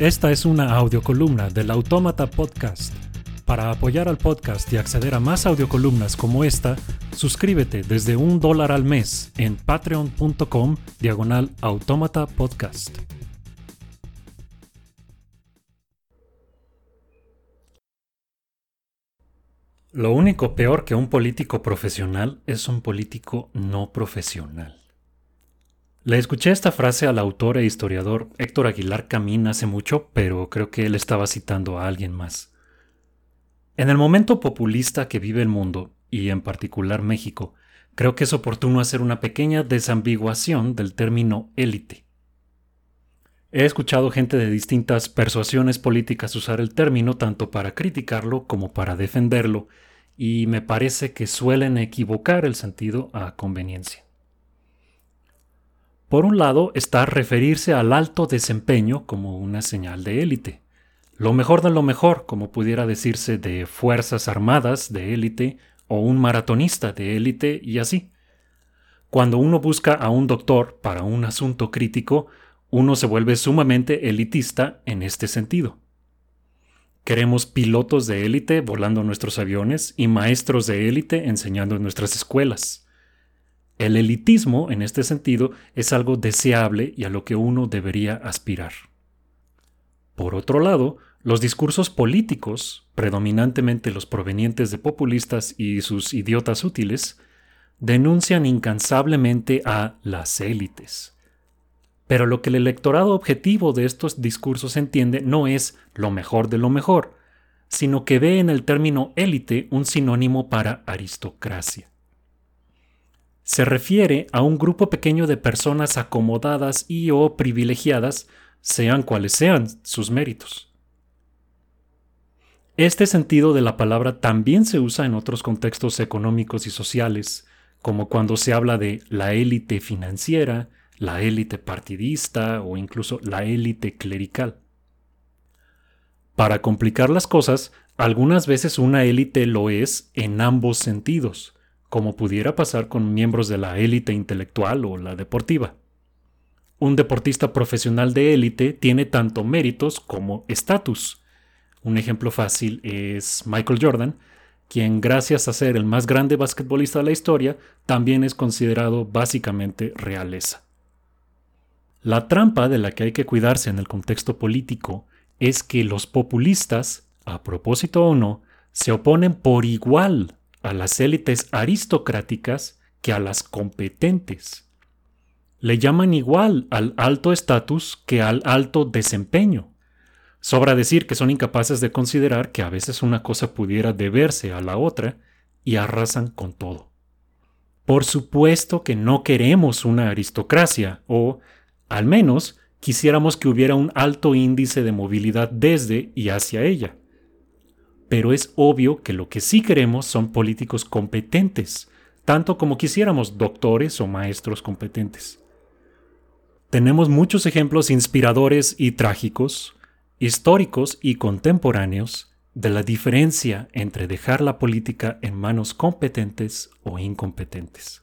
Esta es una audiocolumna del Autómata Podcast. Para apoyar al podcast y acceder a más audiocolumnas como esta, suscríbete desde un dólar al mes en patreon.com diagonal autómata podcast. Lo único peor que un político profesional es un político no profesional. Le escuché esta frase al autor e historiador Héctor Aguilar Camín hace mucho, pero creo que él estaba citando a alguien más. En el momento populista que vive el mundo, y en particular México, creo que es oportuno hacer una pequeña desambiguación del término élite. He escuchado gente de distintas persuasiones políticas usar el término tanto para criticarlo como para defenderlo, y me parece que suelen equivocar el sentido a conveniencia. Por un lado está referirse al alto desempeño como una señal de élite. Lo mejor de lo mejor, como pudiera decirse de Fuerzas Armadas de élite o un maratonista de élite y así. Cuando uno busca a un doctor para un asunto crítico, uno se vuelve sumamente elitista en este sentido. Queremos pilotos de élite volando nuestros aviones y maestros de élite enseñando en nuestras escuelas. El elitismo, en este sentido, es algo deseable y a lo que uno debería aspirar. Por otro lado, los discursos políticos, predominantemente los provenientes de populistas y sus idiotas útiles, denuncian incansablemente a las élites. Pero lo que el electorado objetivo de estos discursos entiende no es lo mejor de lo mejor, sino que ve en el término élite un sinónimo para aristocracia se refiere a un grupo pequeño de personas acomodadas y o privilegiadas, sean cuales sean sus méritos. Este sentido de la palabra también se usa en otros contextos económicos y sociales, como cuando se habla de la élite financiera, la élite partidista o incluso la élite clerical. Para complicar las cosas, algunas veces una élite lo es en ambos sentidos, como pudiera pasar con miembros de la élite intelectual o la deportiva. Un deportista profesional de élite tiene tanto méritos como estatus. Un ejemplo fácil es Michael Jordan, quien gracias a ser el más grande basquetbolista de la historia, también es considerado básicamente realeza. La trampa de la que hay que cuidarse en el contexto político es que los populistas, a propósito o no, se oponen por igual a las élites aristocráticas que a las competentes. Le llaman igual al alto estatus que al alto desempeño. Sobra decir que son incapaces de considerar que a veces una cosa pudiera deberse a la otra y arrasan con todo. Por supuesto que no queremos una aristocracia, o, al menos, quisiéramos que hubiera un alto índice de movilidad desde y hacia ella pero es obvio que lo que sí queremos son políticos competentes, tanto como quisiéramos doctores o maestros competentes. Tenemos muchos ejemplos inspiradores y trágicos, históricos y contemporáneos, de la diferencia entre dejar la política en manos competentes o incompetentes.